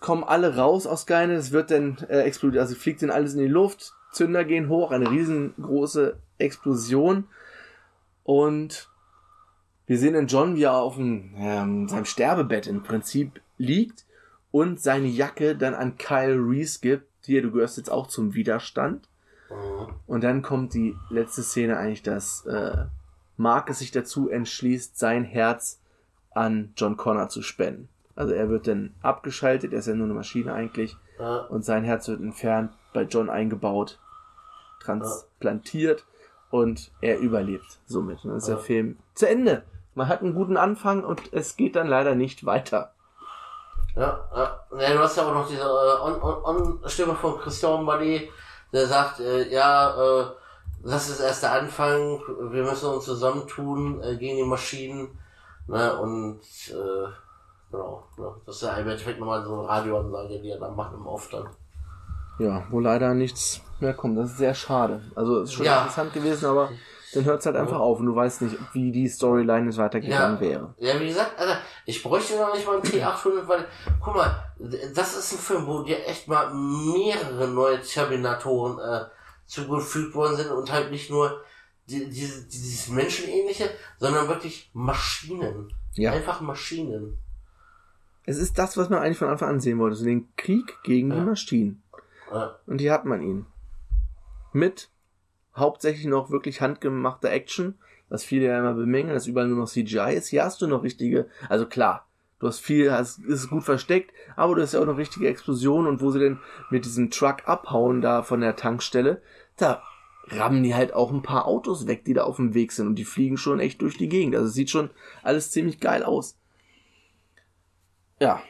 kommen alle raus aus Geine, es wird dann äh, explodiert, also fliegt dann alles in die Luft, Zünder gehen hoch, eine riesengroße Explosion und wir sehen dann John, wie er auf dem, ähm, seinem Sterbebett im Prinzip liegt und seine Jacke dann an Kyle Reese gibt. Hier, du gehörst jetzt auch zum Widerstand. Mhm. Und dann kommt die letzte Szene eigentlich, dass äh, Marcus sich dazu entschließt, sein Herz an John Connor zu spenden. Also er wird dann abgeschaltet, er ist ja nur eine Maschine eigentlich, Ja. und sein Herz wird entfernt, bei John eingebaut, transplantiert und er überlebt somit. Und dann ist der Ja. Film zu Ende. Man hat einen guten Anfang und es geht dann leider nicht weiter. Ja, ja. ja, du hast ja auch noch diese äh, On- On- On-Stimme von Christian Ballet, der sagt, äh, ja, äh, das ist erst der Anfang, wir müssen uns zusammentun äh, gegen die Maschinen, ne, und, äh, genau, ne, das ist ja im Endeffekt nochmal so eine Radioansage, die er dann macht im Aufstand. Ja, wo leider nichts mehr kommt. Das ist sehr schade. Also ist schon Ja. interessant gewesen, aber dann hört es halt einfach auf und du weißt nicht, wie die Storyline jetzt weitergegangen wäre. Ja, wie gesagt, Alter, ich bräuchte noch nicht mal einen T800, weil, guck mal, das ist ein Film, wo dir echt mal mehrere neue Terminatoren äh, zugefügt worden sind und halt nicht nur die, diese, dieses Menschenähnliche, sondern wirklich Maschinen. Ja. Einfach Maschinen. Es ist das, was man eigentlich von Anfang an sehen wollte. So den Krieg gegen die Ja. Maschinen. Ja, Und hier hat man ihn. Mit hauptsächlich noch wirklich handgemachter Action, was viele ja immer bemängeln, dass überall nur noch CGI ist. Hier hast du noch richtige, also klar, du hast viel, hast, ist gut versteckt, aber du hast ja auch noch richtige Explosionen und wo sie denn mit diesem Truck abhauen da von der Tankstelle, da rammen die halt auch ein paar Autos weg, die da auf dem Weg sind und die fliegen schon echt durch die Gegend. Also es sieht schon alles ziemlich geil aus. Ja.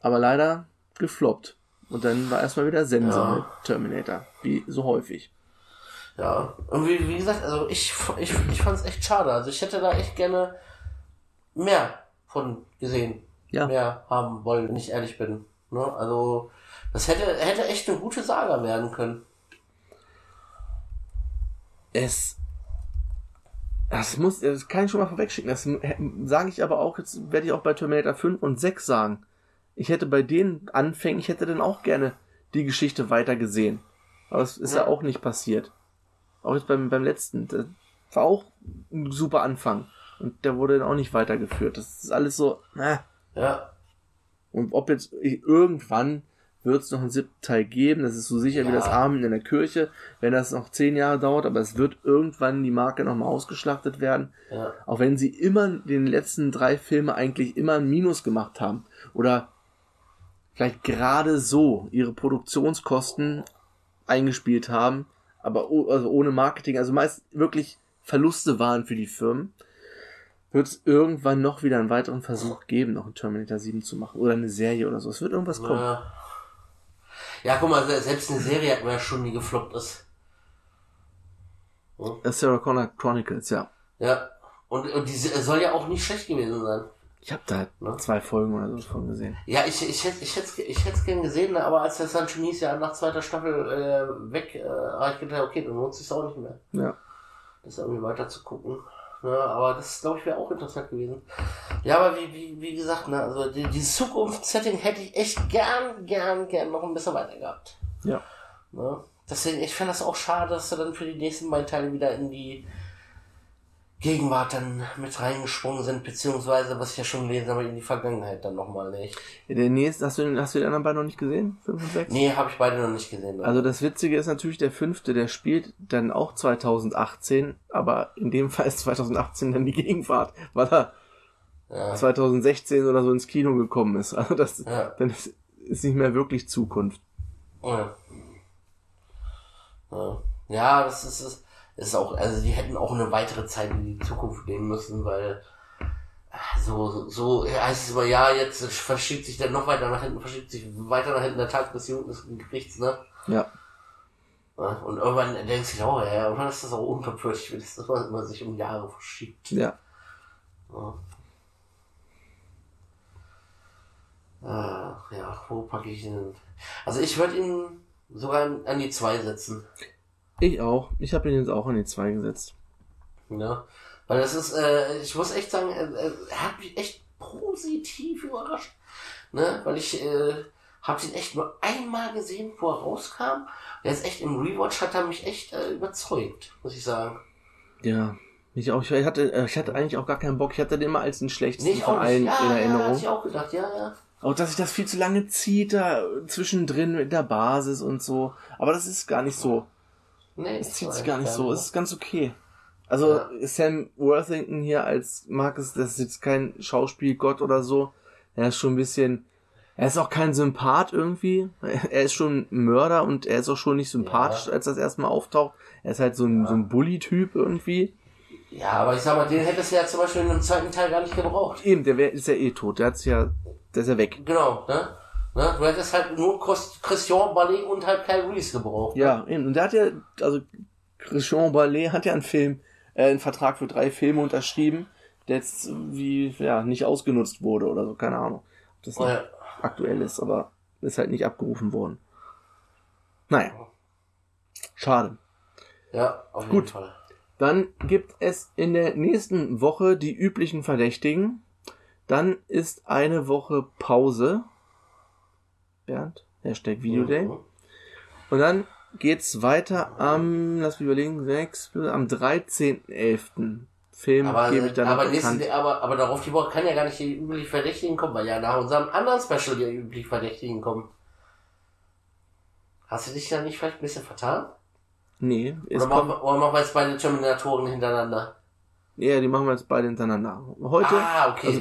Aber leider gefloppt. Und dann war erstmal wieder Sense Ja. mit Terminator. Wie so häufig. Ja. Und wie, wie gesagt, also ich, ich, ich fand es echt schade. Also ich hätte da echt gerne mehr von gesehen. Ja. mehr haben wollen, wenn ich ehrlich bin. Ne? Also, das hätte, hätte echt eine gute Saga werden können. Es. Das muss, das kann ich schon mal vorwegschicken. Das sage ich aber auch, jetzt werde ich auch bei Terminator 5 und 6 sagen. Ich hätte bei den Anfängen, ich hätte dann auch gerne die Geschichte weiter gesehen. Aber es ist ja, Ja. auch nicht passiert. Auch jetzt beim, beim letzten. Das war auch ein super Anfang. Und der wurde dann auch nicht weitergeführt. Das ist alles so, äh. Ja, Und ob jetzt irgendwann wird es noch einen siebten Teil geben, das ist so sicher wie Ja. das Amen in der Kirche, wenn das noch zehn Jahre dauert, aber es wird irgendwann die Marke nochmal ausgeschlachtet werden. ja, Auch wenn sie immer den letzten drei Filme eigentlich immer ein Minus gemacht haben. Oder vielleicht gerade so ihre Produktionskosten eingespielt haben, aber also ohne Marketing, also meist wirklich Verluste waren für die Firmen, wird es irgendwann noch wieder einen weiteren Versuch geben, noch einen Terminator 7 zu machen. Oder eine Serie oder so. Es wird irgendwas kommen. ja. Ja, guck mal, se- selbst eine Serie hat man ja schon, die gefloppt ist. Äh, Sarah Connor Chronicles, ja. Ja. Und, und die soll ja auch nicht schlecht gewesen sein. Ich habe da Ne? zwei Folgen oder so von gesehen. Ja, ich, ich hätte ich hätte ich hätte gern gesehen, aber als dann schon hieß, ja, nach zweiter Staffel äh, weg, äh, habe ich gedacht, okay, dann lohnt sich auch nicht mehr. Ja. das irgendwie weiter zu gucken. Ne, aber das, glaube ich, wäre auch interessant gewesen. Ja, aber wie, wie, wie gesagt, ne, also die, dieses Zukunftssetting hätte ich echt gern, gern, gern noch ein bisschen weiter gehabt. Ja. Ne? Deswegen, ich fände das auch schade, dass sie dann für die nächsten beiden Teile wieder in die Gegenwart dann mit reingesprungen sind, beziehungsweise, was ich ja schon gelesen habe, in die Vergangenheit dann nochmal nicht. Der nächste, hast du, den- hast du die anderen beiden noch nicht gesehen? Fünf und sechs? Nee, habe ich beide noch nicht gesehen. ne? Also das Witzige ist natürlich, der fünfte, der spielt dann auch 2018, aber in dem Fall ist 2018 dann die Gegenwart, weil er ja. 2016 oder so ins Kino gekommen ist. Also das, Ja. dann ist, ist nicht mehr wirklich Zukunft. Ja. Ja, ja das ist, ist, ist auch, also die hätten auch eine weitere Zeit in die Zukunft gehen müssen, weil, so, so heißt es immer, ja, jetzt verschiebt sich der noch weiter nach hinten, verschiebt sich weiter nach hinten der Tag des Jugendgerichts, ne? Ja. Und irgendwann denkst du oh ja, irgendwann ist das auch unglaubwürdig, wenn das immer sich um Jahre verschiebt. Ja. Ja. Ah, ja, wo packe ich ihn? Also ich würde ihn sogar an, an die zwei setzen. Ich auch. Ich habe ihn jetzt auch an die zwei gesetzt. Ja. Weil das ist, äh, ich muss echt sagen, er, er hat mich echt positiv überrascht. Ne? Weil ich äh, habe ihn echt nur einmal gesehen, wo er rauskam. Jetzt echt im Rewatch hat er mich echt äh, überzeugt, muss ich sagen. Ja. Ich auch. Ich hatte, äh, ich hatte eigentlich auch gar keinen Bock. Ich hatte den immer als den schlechtesten Nicht von allen. Ja, in ja, Erinnerung. hatte ich auch gedacht, ja, ja. Auch dass sich das viel zu lange zieht, da zwischendrin mit der Basis und so. Aber das ist gar nicht so. Nee, Es zieht sich gar nicht so. Es ist ganz okay. Also Ja. Sam Worthington hier als Marcus, das ist jetzt kein Schauspielgott oder so. Er ist schon ein bisschen. Er ist auch kein Sympath irgendwie. Er ist schon ein Mörder und er ist auch schon nicht sympathisch, Ja. als das erstmal auftaucht. Er ist halt so ein, so ein Bully-Typ irgendwie. Ja, aber ich sag mal, den hättest du ja zum Beispiel in dem zweiten Teil gar nicht gebraucht. Eben, der wär, ist ja eh tot. Der hat's ja. Der ist ja weg. Genau, ne? Ne? Du hättest halt nur Chris- Christian Ballet und halt Kyle Reese gebraucht. Ja, eben. Und der hat ja, also Christian Ballet hat ja einen Film, äh, einen Vertrag für drei Filme unterschrieben, der jetzt wie, ja, nicht ausgenutzt wurde oder so, keine Ahnung. Ob das noch Ja. aktuell ist, aber ist halt nicht abgerufen worden. Naja. Schade. Ja, auf jeden Gut. Fall. Dann gibt es in der nächsten Woche die üblichen Verdächtigen. Dann ist eine Woche Pause. Bernd, Hashtag Videoday. Mhm. Und dann geht's weiter am, lass mich überlegen, 6, am 13.11. Film Aber, gebe ich dann aber, nächste, aber, aber darauf die Woche kann ja gar nicht die üblich Verdächtigen kommen, weil ja nach unserem anderen Special die üblich Verdächtigen kommen. Hast du dich da nicht vielleicht ein bisschen vertan? Nee, Oder machen, kommt, wir, oder machen wir jetzt beide Terminatoren hintereinander? ja, die machen wir jetzt beide hintereinander. Heute, ah, okay. also,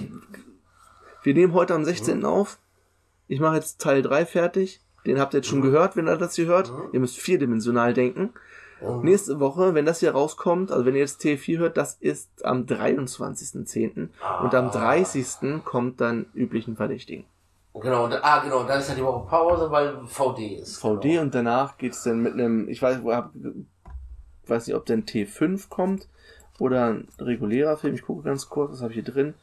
wir nehmen heute am 16. auf. Ich mache jetzt Teil 3 fertig. Den habt ihr jetzt schon gehört, wenn ihr das hier hört. Ihr müsst vierdimensional denken. Mhm. Nächste Woche, wenn das hier rauskommt, also wenn ihr jetzt T4 hört, das ist am 23.10. Und am 30. kommt dann üblichen Verdächtigen. Genau, und, ah, genau, und dann ist ja die Woche Pause, weil VD ist. VD Genau. und danach geht's dann mit einem, ich weiß, hab, weiß nicht, ob denn T5 kommt oder ein regulärer Film. Ich gucke ganz kurz, was habe ich hier drin.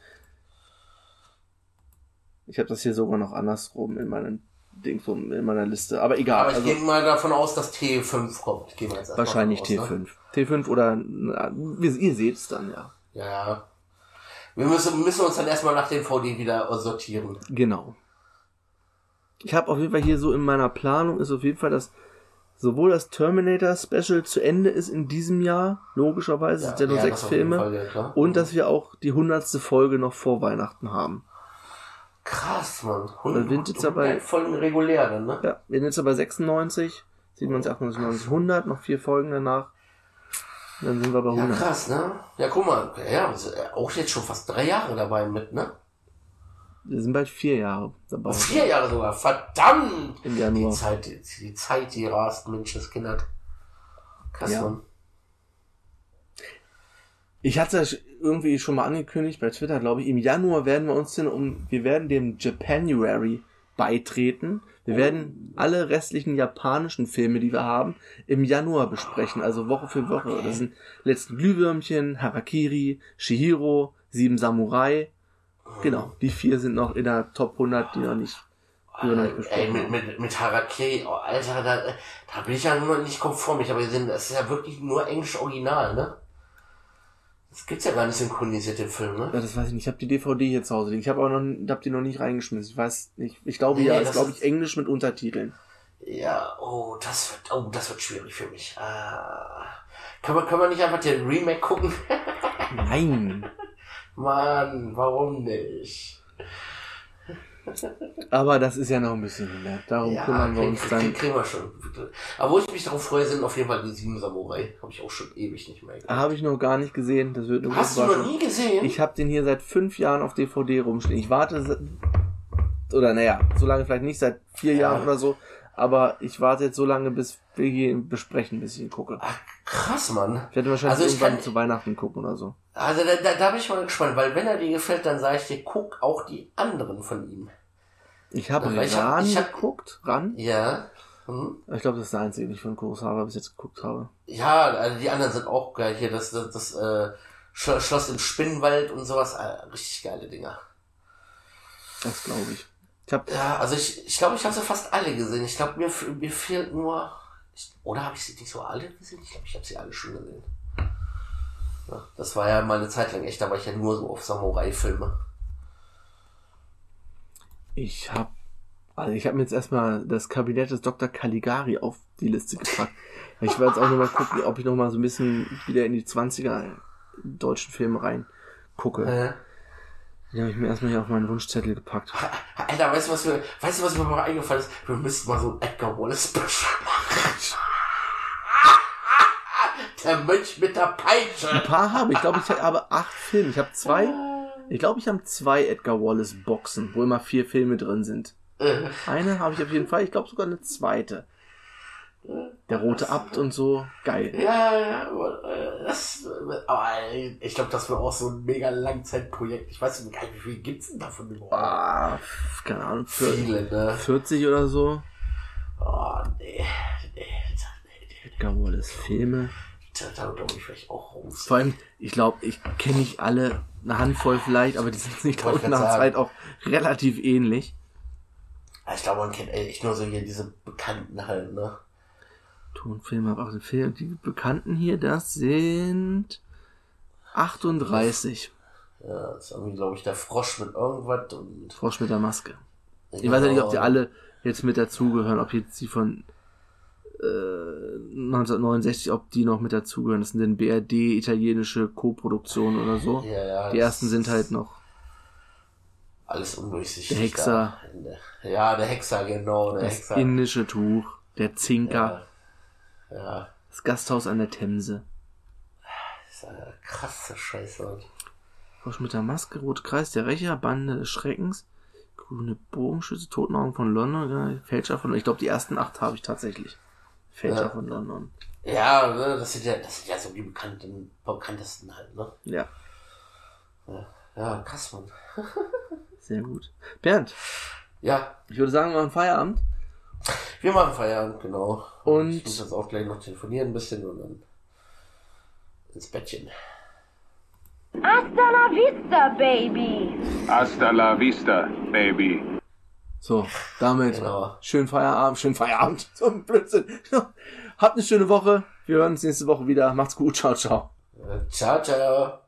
Ich habe das hier sogar noch andersrum in meinem Ding, in meiner Liste. Aber egal. Aber ich also gehe mal davon aus, dass T5 kommt. Gehen wir jetzt wahrscheinlich davon aus, T5. Ne? T5 oder na, ihr, seht es dann, ja. Ja, ja. Wir müssen, müssen uns dann erstmal nach dem VD wieder sortieren. Genau. Ich habe auf jeden Fall hier so in meiner Planung ist auf jeden Fall, dass sowohl das Terminator Special zu Ende ist in diesem Jahr, logischerweise, es sind ja nur sechs auf jeden Filme, Fall, ja, und dass wir auch die hundertste Folge noch vor Weihnachten haben. Krass, Mann. Wir sind jetzt dabei- Folgen regulär dann, ne? Ja, wir sind jetzt aber 96, 97, 98, 99, 100, noch vier Folgen danach. Dann sind wir bei Ja, 100. krass, ne? Ja, guck mal, ja, wir sind auch jetzt schon fast drei Jahre dabei mit, ne? Wir sind bald vier Jahre dabei. Vier Jahre sogar, verdammt! Im Die Januar. Zeit, die, die Zeit, die rast, Mensch, das Kind Krass, Ja. Mann. Ich hatte es irgendwie schon mal angekündigt bei Twitter, glaube ich. Im Januar werden wir uns denn um, wir werden dem Japanuary beitreten. Wir werden alle restlichen japanischen Filme, die wir haben, im Januar besprechen, also Woche für Woche. Das sind letzten Glühwürmchen, Harakiri, Shihiro, Sieben Samurai. Genau, die vier sind noch in der Top 100, die noch nicht, Ey, mit, mit, mit Harakiri, oh, Alter, da, da bin ich ja nur nicht konform. Aber sind, das ist ja wirklich nur Englisch Original, ne? Das gibt's ja gar nicht synchronisiert im Film, ne? Ja, das weiß ich nicht. Ich habe die DVD hier zu Hause liegen. Ich habe aber noch, hab die noch nicht reingeschmissen. Ich weiß nicht. Ich glaube Nee, ja, nee, ist das glaube ich Englisch mit Untertiteln. Ja, oh, das wird, oh, das wird schwierig für mich. Ah. Können wir, können wir nicht einfach den Remake gucken? Nein. Mann, warum nicht? Aber das ist ja noch ein bisschen ne? Darum kümmern wir uns dann. kriegen wir schon. Aber wo ich mich darauf freue, sind auf jeden Fall die sieben Samurai. Habe ich auch schon ewig nicht mehr geguckt. Habe ich noch gar nicht gesehen. Das wird Hast du noch nie gesehen? Ich habe den hier seit fünf Jahren auf DVD rumstehen. Ich warte, oder naja, so lange vielleicht nicht, seit vier Ja. Jahren oder so. Aber ich warte jetzt so lange, bis will ihn besprechen, bis ich ihn gucke. Ach, krass, Mann. Ich werde wahrscheinlich Also ich irgendwann kann- zu Weihnachten gucken oder so. Also da, da, da bin ich mal gespannt, weil wenn er dir gefällt, dann sage ich dir, guck auch die anderen von ihm. Ich habe Weil ich hab- Ran ich hab- geguckt, Ran. Ja. Hm? Ich glaube, das ist der einzige, den ich von Kurosawa bis jetzt geguckt habe. Ja, also die anderen sind auch geil. Hier das, das, das äh, Sch- Schloss im Spinnenwald und sowas. Äh, richtig geile Dinger. Das glaube ich. Ich habe Ja, also ich ich, glaube, ich habe sie fast alle gesehen. Ich glaube, mir, mir fehlt nur... Ich, oder habe ich sie nicht so alle gesehen? Ich glaube, ich habe sie alle schon gesehen. Ja, das war ja mal eine Zeit lang echt, da war ich ja nur so auf Samurai-Filme. Ich habe also ich habe mir jetzt erstmal das Kabinett des Dr. Caligari auf die Liste gepackt. Ich werde jetzt auch nochmal gucken, ob ich nochmal so ein bisschen wieder in die 20er deutschen Filme rein gucke. Die habe ich mir erstmal hier auf meinen Wunschzettel gepackt. Alter, weißt du, was mir, weißt du, was mir mal eingefallen ist? Wir müssten mal so ein Edgar Wallace Special machen. Der Mönch mit der Ein Peitsche. paar habe ich, glaube ich, habe acht Filme. Ich habe zwei, ich glaube, ich habe zwei Edgar Wallace Boxen, wo immer vier Filme drin sind. Äh, Eine habe ich auf jeden Fall, ich glaube sogar eine zweite. Der rote Abt und so, geil. Ja, ja, aber, äh, das, aber ich glaube, das wäre auch so ein mega Langzeitprojekt. Ich weiß nicht, wie viel gibt's denn davon überhaupt? Ah, keine Ahnung, für Viele, ne? 40 oder so. Oh, nee. Nee, nee, Edgar Wallace Filme. Da, glaube ich vielleicht auch raus. Vor allem, ich glaube, ich kenne nicht alle, eine Handvoll vielleicht, aber die sind sich, glaube ich, nach. Zeit auch relativ ähnlich. Ich glaube, man kennt echt nur so hier diese Bekannten halt, ne? Tonfilme, aber auch den Film. Die Bekannten hier, das sind 38. Ja, das ist irgendwie, glaube ich, der Frosch mit irgendwas und. Frosch mit der Maske. Ich weiß ja nicht, ob die alle jetzt mit dazugehören, ob jetzt die von äh, 1969, ob die noch mit dazugehören. Das sind denn BRD, italienische Co-Produktionen oder so. Ja, ja, Die ersten sind halt noch. Alles undurchsichtig. Der Hexer. da Ja, der Hexer, genau, der Das Hexer. indische Tuch, der Zinker, Ja. ja, das Gasthaus an der Themse. das ist eine krasse Scheiße. Frosch mit der Maske, Rote Kreis, der Rächer, Bande des Schreckens, Grüne Bogenschütze, Totenaugen von London, ja, Fälscher von, ich glaube, die ersten acht habe ich tatsächlich. Fälscher Ja. von London. Ja, ne, das sind ja, das sind ja so die bekannten, bekanntesten halt, ne? Ja, Ja, krass, Mann. sehr gut. Bernd, Ja, ich würde sagen, wir machen Feierabend. Wir machen Feierabend, genau. Und- ich muss jetzt auch gleich noch telefonieren ein bisschen und dann ins Bettchen. Hasta la vista, baby. Hasta la vista, baby. So, damit Genau. schönen Feierabend, schönen Feierabend. So ein Blödsinn. Habt eine schöne Woche. Wir hören uns nächste Woche wieder. Macht's gut. Ciao, ciao. Ciao, ciao.